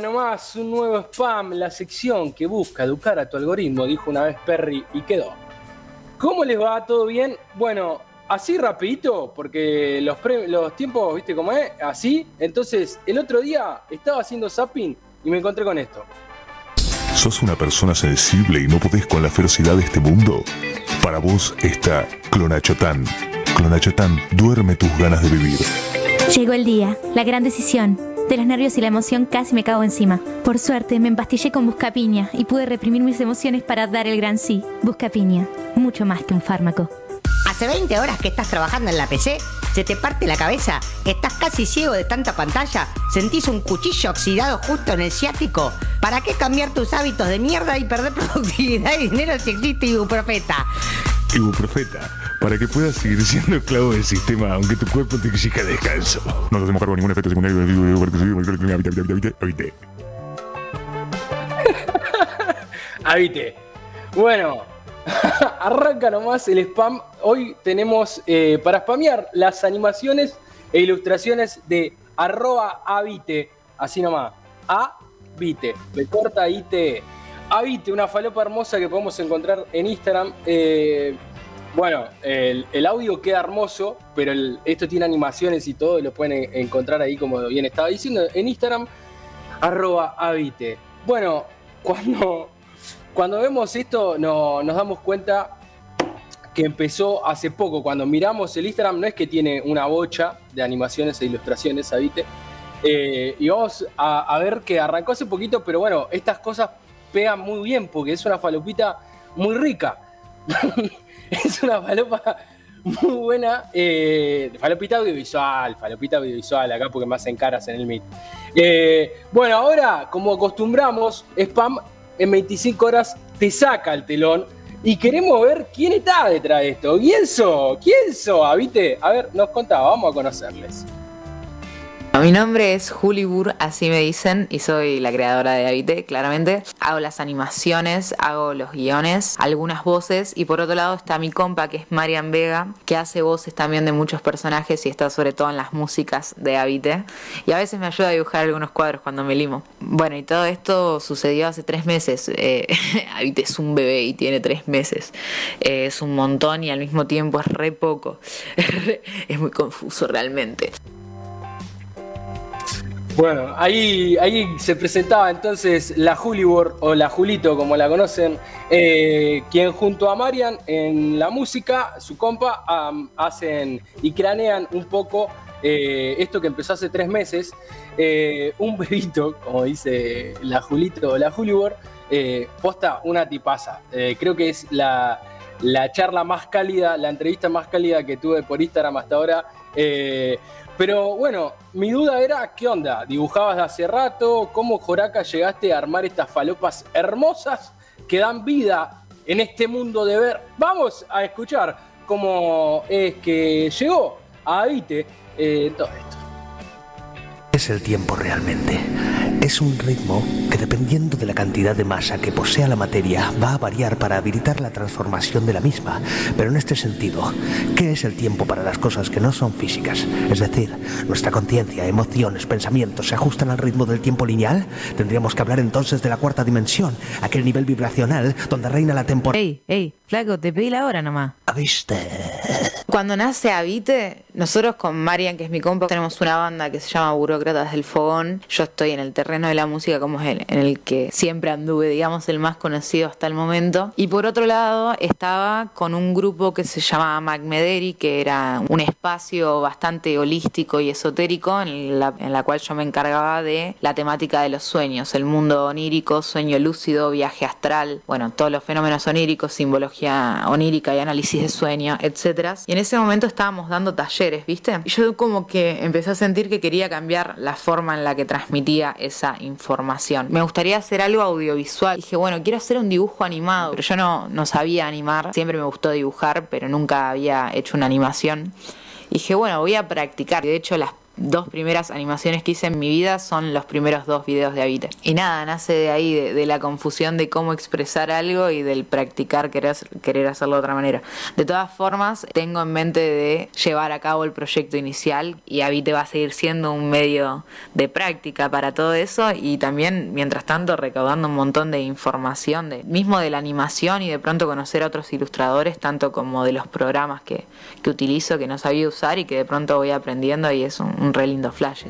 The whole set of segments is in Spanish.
arranca nomás un nuevo spam, la sección que busca educar a tu algoritmo, dijo una vez Perry y quedó. ¿Cómo les va? ¿Todo bien? Bueno, así rapidito, porque los, los tiempos, viste cómo es, así. Entonces, el otro día estaba haciendo zapping y me encontré con esto. ¿Sos una persona sensible y no podés con la ferocidad de este mundo? Para vos está Clonachotán. Clonachotán duerme tus ganas de vivir. Llegó el día, la gran decisión. De los nervios y la emoción casi me cago encima. Por suerte me empastillé con Buscapiña y pude reprimir mis emociones para dar el gran sí. Buscapiña, mucho más que un fármaco. Hace 20 horas que estás trabajando en la PC, se te parte la cabeza, estás casi ciego de tanta pantalla, sentís un cuchillo oxidado justo en el ciático. ¿Para qué cambiar tus hábitos de mierda y perder productividad y dinero si existe ibuprofeta? Ibuprofeta, para que puedas seguir siendo esclavo del sistema aunque tu cuerpo te exija descanso. No nos hacemos cargo ningún efecto secundario. Habite. Habite. Bueno, arranca nomás el spam. Hoy tenemos eh, para spamear las animaciones e ilustraciones de arroba habite. Así nomás. Habite. Me corta IT. Habite, una falopa hermosa que podemos encontrar en Instagram. Eh, bueno, el, audio queda hermoso, pero esto tiene animaciones y todo, y lo pueden encontrar ahí, como bien estaba diciendo, en Instagram, arroba habite. Bueno, cuando, cuando vemos esto nos damos cuenta que empezó hace poco. Cuando miramos el Instagram, no es que tiene una bocha de animaciones e ilustraciones, habite. Eh, y vamos a, a ver que arrancó hace poquito, pero bueno, estas cosas pegan muy bien porque es una falopita muy rica. es una falopa muy buena. Eh, falopita audiovisual, falopita audiovisual acá porque más encaras en el Meet. Eh, bueno, ahora, como acostumbramos, Spam en 25 horas te saca el telón y queremos ver quién está detrás de esto. ¿Quién so? ¿Quién so? ¿Viste? A ver, nos contaba, vamos a conocerles. Mi nombre es Juli Burr, así me dicen, y soy la creadora de Habite, claramente. Hago las animaciones, hago los guiones, algunas voces, y por otro lado está mi compa, que es Marian Vega, que hace voces también de muchos personajes y está sobre todo en las músicas de Habite. Y a veces me ayuda a dibujar algunos cuadros cuando me limo. Bueno, y todo esto sucedió hace tres meses. Eh, Habite es un bebé y tiene tres meses. Eh, es un montón y al mismo tiempo es re poco. es muy confuso realmente. Bueno, ahí, ahí se presentaba entonces la Julibor o la Julito, como la conocen, eh, quien junto a Marian en la música, su compa, hacen y cranean un poco eh, esto que empezó hace tres meses. Eh, un bebito, como dice la Julito o la Julibor, posta una tipaza. creo que es la, la charla más cálida, la entrevista más cálida que tuve por Instagram hasta ahora. Pero bueno, mi duda era, ¿qué onda? ¿Dibujabas de hace rato? ¿Cómo, Joraca, llegaste a armar estas falopas hermosas que dan vida en este mundo de ver? Vamos a escuchar cómo es que llegó a Avite eh, todo esto. Es el tiempo realmente. Es un ritmo que dependiendo de la cantidad de masa que posea la materia va a variar para habilitar la transformación de la misma. Pero en este sentido, ¿qué es el tiempo para las cosas que no son físicas? Es decir, nuestra conciencia, emociones, pensamientos se ajustan al ritmo del tiempo lineal. Tendríamos que hablar entonces de la cuarta dimensión, aquel nivel vibracional donde reina la temporalidad. Ey, ey, flaco, te pedí la hora nomás. ¿Viste? Cuando nace Habite, nosotros con Marian, que es mi compa, tenemos una banda que se llama Burócratas del Fogón. Yo estoy en el terreno de la música como es el, en el que siempre anduve, digamos, el más conocido hasta el momento. Y por otro lado, estaba con un grupo que se llamaba Macmederi, que era un espacio bastante holístico y esotérico en la, en la cual yo me encargaba de la temática de los sueños, el mundo onírico, sueño lúcido, viaje astral, bueno, todos los fenómenos oníricos, simbología onírica y análisis de sueño, etc. Y en ese momento estábamos dando talleres, ¿viste? Y yo como que empecé a sentir que quería cambiar la forma en la que transmitía esa información. Me gustaría hacer algo audiovisual. Dije, bueno, quiero hacer un dibujo animado, pero yo no, no sabía animar. Siempre me gustó dibujar, pero nunca había hecho una animación. dije, bueno, voy a practicar. De hecho, las dos primeras animaciones que hice en mi vida son los primeros dos videos de Avite. Y nada, nace de ahí, de, la confusión de cómo expresar algo y del practicar querer, querer hacerlo de otra manera. De todas formas, tengo en mente de llevar a cabo el proyecto inicial y Avite va a seguir siendo un medio de práctica para todo eso y también, mientras tanto, recaudando un montón de información, de, mismo de la animación y de pronto conocer a otros ilustradores, tanto como de los programas que, que utilizo, que no sabía usar y que de pronto voy aprendiendo y es un, re lindo flash.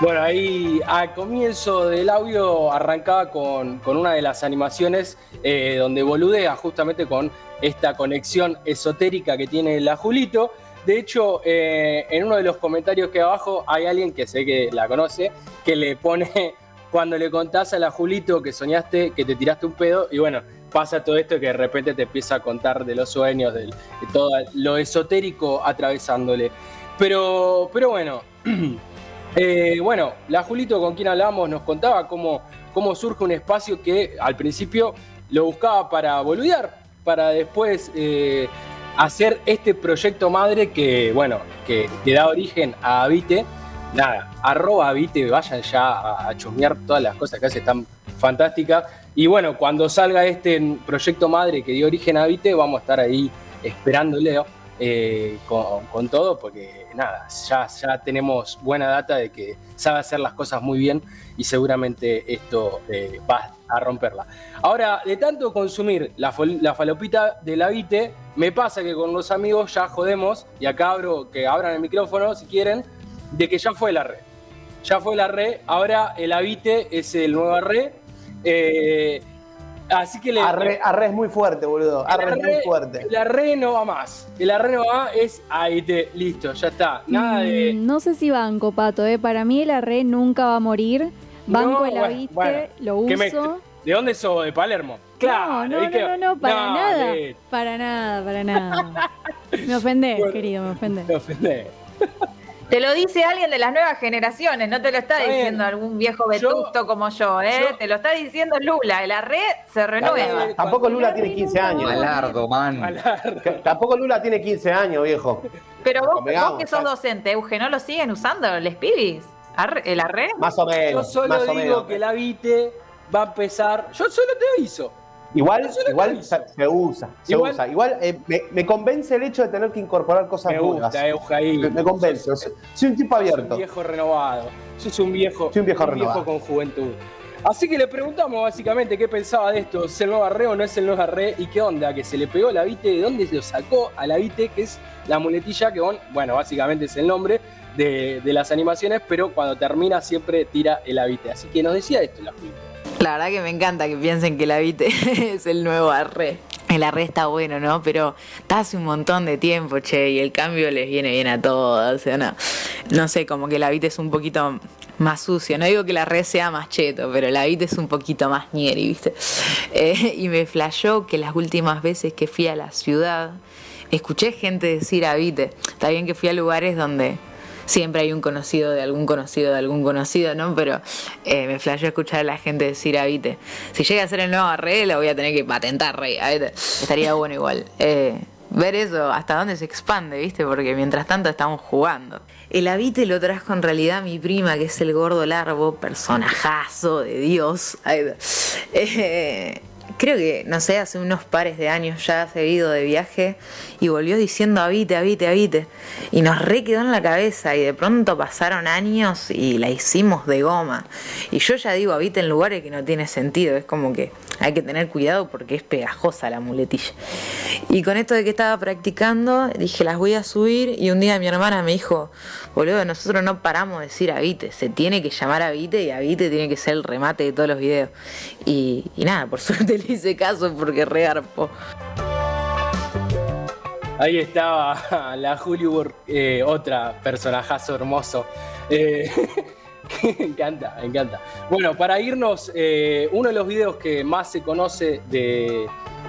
Bueno, ahí al comienzo del audio arrancaba con, una de las animaciones eh, donde boludea justamente con esta conexión esotérica que tiene la Julito. De hecho, eh, en uno de los comentarios que abajo hay alguien que sé que la conoce, que le pone cuando le contás a la Julito que soñaste que te tiraste un pedo y bueno, pasa todo esto que de repente te empieza a contar de los sueños, de, todo lo esotérico atravesándole. Pero, pero bueno, eh, bueno, la Julito con quien hablamos nos contaba cómo, cómo surge un espacio que al principio lo buscaba para boludear, para después eh, hacer este proyecto madre que, bueno, que, da origen a Avite. Nada, arroba Avite, vayan ya a, a chusmear todas las cosas que hace tan fantásticas. Y bueno, cuando salga este proyecto madre que dio origen a Avite, vamos a estar ahí esperándole eh, con, todo, porque nada, ya, ya tenemos buena data de que sabe hacer las cosas muy bien y seguramente esto eh, va a romperla. Ahora, de tanto consumir la, falopita de la me pasa que con los amigos ya jodemos, y acá abro que abran el micrófono si quieren, de que ya fue la red. Ya fue la red, ahora el Avite es el nuevo red. Eh, Así que le. Arre, es muy fuerte, boludo. Arre, es muy fuerte. El arre no va más. El arre no va es ahí te, listo, ya está. Nada de. Mm, no sé si banco, pato, eh. Para mí el arre nunca va a morir. Banco el avite, lo uso. ¿De dónde sos? ¿De Palermo? Claro. No, no, no, no, para nada. Para nada, para nada. me ofendés, querido, me ofendés. Me ofendés. Te lo dice alguien de las nuevas generaciones, no te lo está, diciendo algún viejo vetusto como yo, ¿eh? te lo está diciendo Lula, la red se renueva. Tampoco Lula tiene 15 años. Malardo, man. Tampoco Lula tiene 15 años, viejo. Pero vos, que sos docente, Euge, ¿no lo siguen usando los pibis? ¿El arre? Más o menos. Yo solo digo que la Vite va a empezar. Yo solo te aviso. Igual, igual se, usa, se igual, usa. Igual eh, me, convence el hecho de tener que incorporar cosas me nuevas. Gusta, me, me, convence. Soy, un tipo abierto. Soy un viejo renovado. Soy un viejo, soy un viejo, renovado. con juventud. Así que le preguntamos básicamente qué pensaba de esto, ¿es el nuevo arre o no es el nuevo arre? ¿Y qué onda? Que se le pegó la vite, ¿de dónde se lo sacó a la vite? Que es la muletilla que, bueno, básicamente es el nombre de, las animaciones, pero cuando termina siempre tira el avite. Así que nos decía esto la Julita. La verdad que me encanta que piensen que el Avite es el nuevo arre. El arre está bueno, ¿no? Pero está hace un montón de tiempo, che, y el cambio les viene bien a todos. O sea, no, no sé, como que el Avite es un poquito más sucio. No digo que la red sea más cheto, pero el Avite es un poquito más nieri, ¿viste? Eh, y me flashó que las últimas veces que fui a la ciudad, escuché gente decir Avite. Está bien que fui a lugares donde siempre hay un conocido de algún conocido de algún conocido, ¿no? Pero eh, me flashó escuchar a la gente decir a Vite, si llega a ser el nuevo rey, lo voy a tener que patentar, rey. Estaría bueno igual. Eh, ver eso, hasta dónde se expande, ¿viste? Porque mientras tanto estamos jugando. El Avite lo trajo en realidad mi prima, que es el gordo largo, personajazo de Dios. Eh, creo que, no sé, hace unos pares de años ya se ha ido de viaje y volvió diciendo habite, habite, habite. Y nos re quedó en la cabeza y de pronto pasaron años y la hicimos de goma. Y yo ya digo habite en lugares que no tiene sentido, es como que hay que tener cuidado porque es pegajosa la muletilla. Y con esto de que estaba practicando, dije las voy a subir y un día mi hermana me dijo, boludo, nosotros no paramos de decir habite, se tiene que llamar habite y habite tiene que ser el remate de todos los videos. Y, y nada, por suerte le hice caso porque re arpo. Ahí estaba la Julio, eh, otra personajazo hermoso. Eh, encanta, encanta. Bueno, para irnos, eh, uno de los videos que más se conoce de,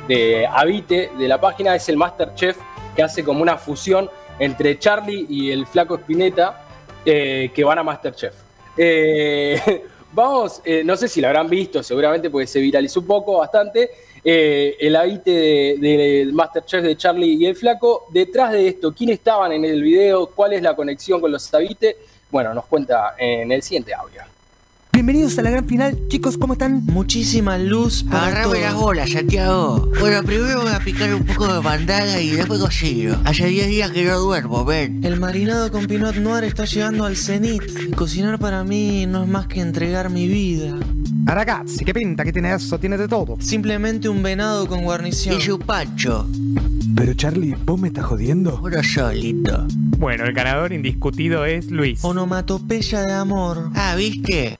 de Avite, de la página, es el Masterchef, que hace como una fusión entre Charlie y el flaco Spinetta, que van a Masterchef. vamos, no sé si lo habrán visto, seguramente porque se viralizó un poco, bastante. eh, el habite del Masterchef de Charlie y el Flaco. Detrás de esto, ¿quiénes estaban en el video? ¿Cuál es la conexión con los habites? Bueno, nos cuenta en el siguiente audio. Bienvenidos a la gran final, chicos, ¿cómo están? Muchísima luz para Agarrame las bolas, Santiago. Bueno, primero voy a picar un poco de bandada y después cocino. Hace 10 días que no duermo, ven. El marinado con Pinot Noir está llegando al cenit. Y cocinar para mí no es más que entregar mi vida. Ah, ragazzi, ¿qué pinta que tiene eso? Tiene de todo. Simplemente un venado con guarnición. Y su pancho. Pero Charlie, ¿vos me estás jodiendo? Uno solito. Bueno, el ganador indiscutido es Luis. Onomatopeya de amor. Ah, ¿viste?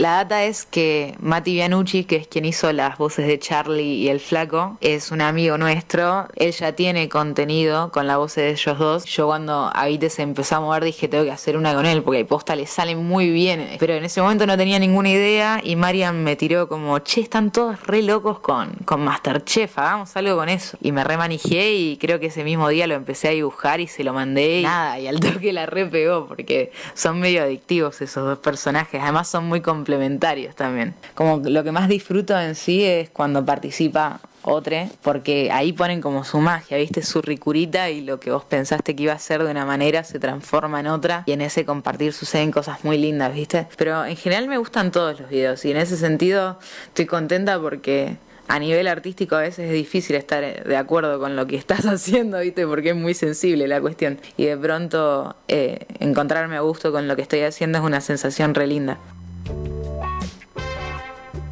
La data es que Mati Bianucci, que es quien hizo las voces de Charlie y el flaco, es un amigo nuestro. Él ya tiene contenido con la voz de ellos dos. Yo cuando Avite se empezó a mover dije tengo que hacer una con él porque posta le sale muy bien. Pero en ese momento no tenía ninguna idea y Marian me tiró como, che, están todos re locos con, con Masterchef, hagamos algo con eso. Y me remanijé y creo que ese mismo día lo empecé a dibujar y se lo mandé. Y nada, y al toque la re pegó porque son medio adictivos esos dos personajes. Además son muy complejos complementarios también. Como lo que más disfruto en sí es cuando participa otro, porque ahí ponen como su magia, ¿viste? Su ricurita y lo que vos pensaste que iba a ser de una manera se transforma en otra y en ese compartir suceden cosas muy lindas, ¿viste? Pero en general me gustan todos los videos y en ese sentido estoy contenta porque a nivel artístico a veces es difícil estar de acuerdo con lo que estás haciendo, ¿viste? Porque es muy sensible la cuestión. Y de pronto eh, encontrarme a gusto con lo que estoy haciendo es una sensación re linda.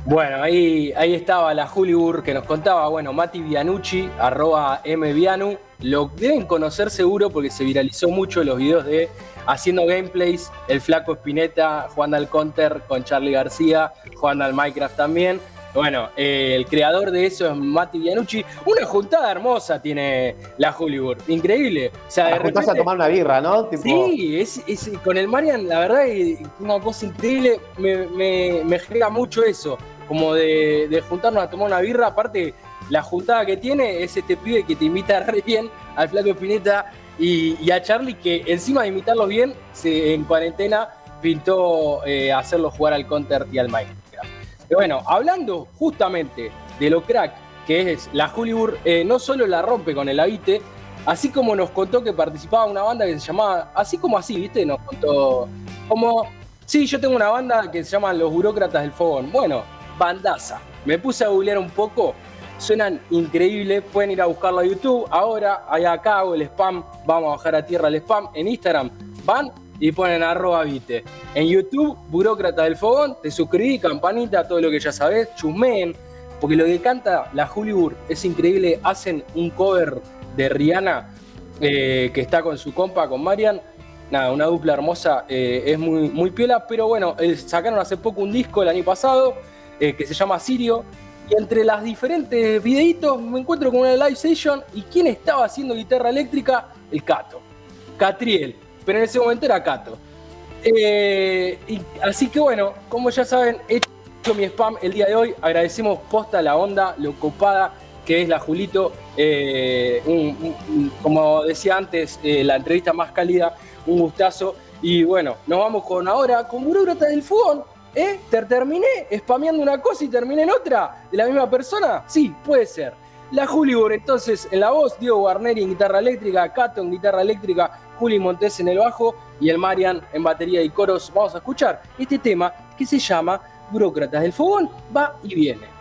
Bueno, ahí, ahí estaba la Julibur que nos contaba, bueno, Mati Vianucci, arroba mvianu, lo deben conocer seguro porque se viralizó mucho los videos de haciendo gameplays, el flaco Spinetta jugando al counter con Charlie García, jugando al Minecraft también. Bueno, eh, el creador de eso es Mati Vianucci. Una juntada hermosa tiene la Hollywood. Increíble. O sea, de repente... a tomar una birra, ¿no? Sí, es, con el Marian, la verdad, es una cosa increíble. Me, me, me genera mucho eso como de, juntarnos a tomar una birra. Aparte, la juntada que tiene es este pibe que te invita re bien al Flaco Espineta y, a Charlie, que encima de invitarlo bien, se, en cuarentena pintó eh, hacerlo jugar al Counter y al Minecraft. Y bueno, hablando justamente de lo crack que es la Hollywood, eh, no solo la rompe con el Avite, así como nos contó que participaba una banda que se llamaba, así como así, ¿viste? Nos contó como, sí, yo tengo una banda que se llama Los Burócratas del Fogón. Bueno, bandaza. Me puse a googlear un poco, suenan increíbles, pueden ir a buscarlo a YouTube. Ahora, ahí acá hago el spam, vamos a bajar a tierra el spam. En Instagram van y ponen arroba vite. En YouTube, Burócrata del Fogón, te suscribí, campanita, todo lo que ya sabés, chusmeen, porque lo que canta la Hollywood es increíble. Hacen un cover de Rihanna eh, que está con su compa, con Marian. Nada, una dupla hermosa, eh, es muy, muy piola, pero bueno, sacaron hace poco un disco el año pasado eh, que se llama Sirio. Y entre las diferentes videitos me encuentro con una live session. ¿Y quién estaba haciendo guitarra eléctrica? El Cato. Catriel. Pero en ese momento era Cato. Eh, y, así que bueno, como ya saben, he hecho mi spam el día de hoy. Agradecemos posta la onda, lo copada que es la Julito. Eh, como decía antes, la entrevista más cálida, un gustazo. Y bueno, nos vamos con ahora con Burócrata del Fugón ¿Eh? ¿Te terminé spameando una cosa y terminé en otra? ¿De la misma persona? Sí, puede ser. La Julibor, entonces, en la voz, Diego Guarneri en guitarra eléctrica, Cato en guitarra eléctrica, Juli Montes en el bajo y el Marian en batería y coros. Vamos a escuchar este tema que se llama Burócratas del Fogón, va y viene.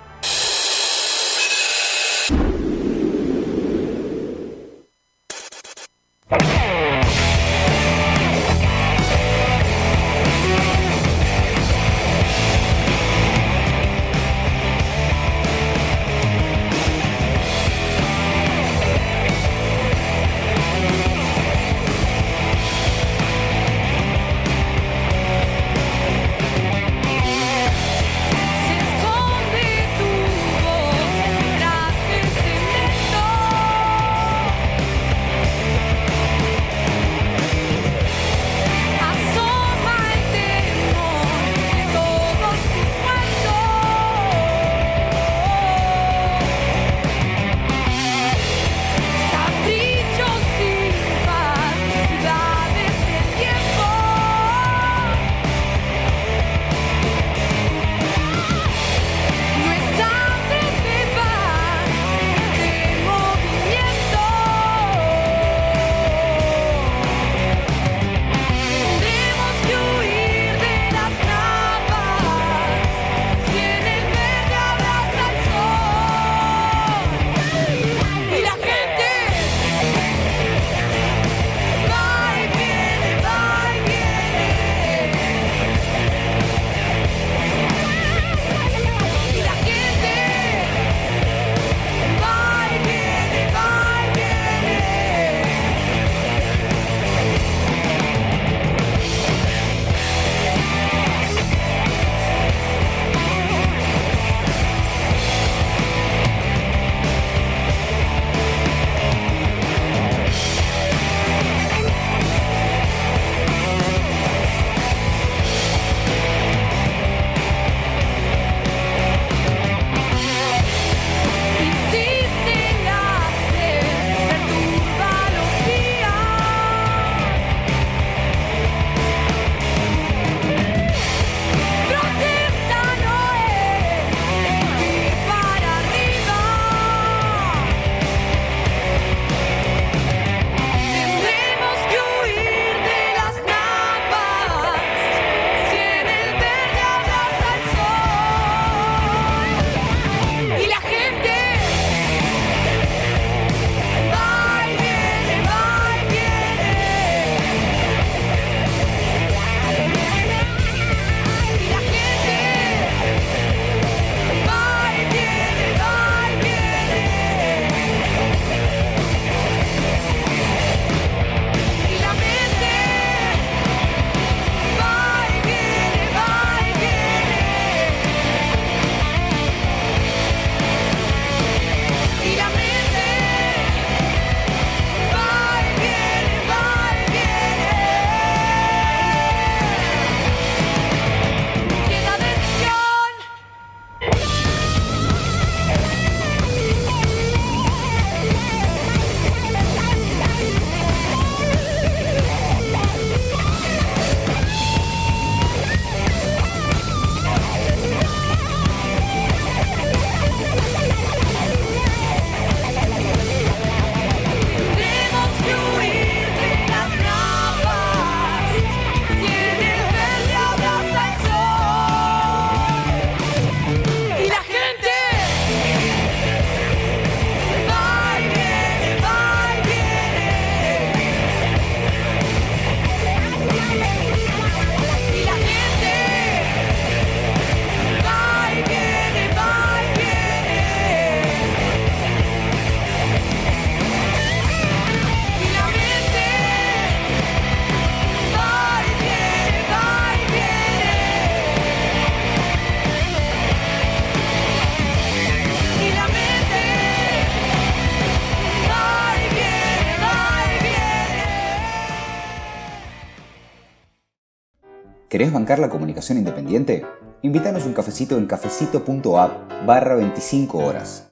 ¿Querés bancar la comunicación independiente? Invítanos un cafecito en cafecito.app barra 25 horas.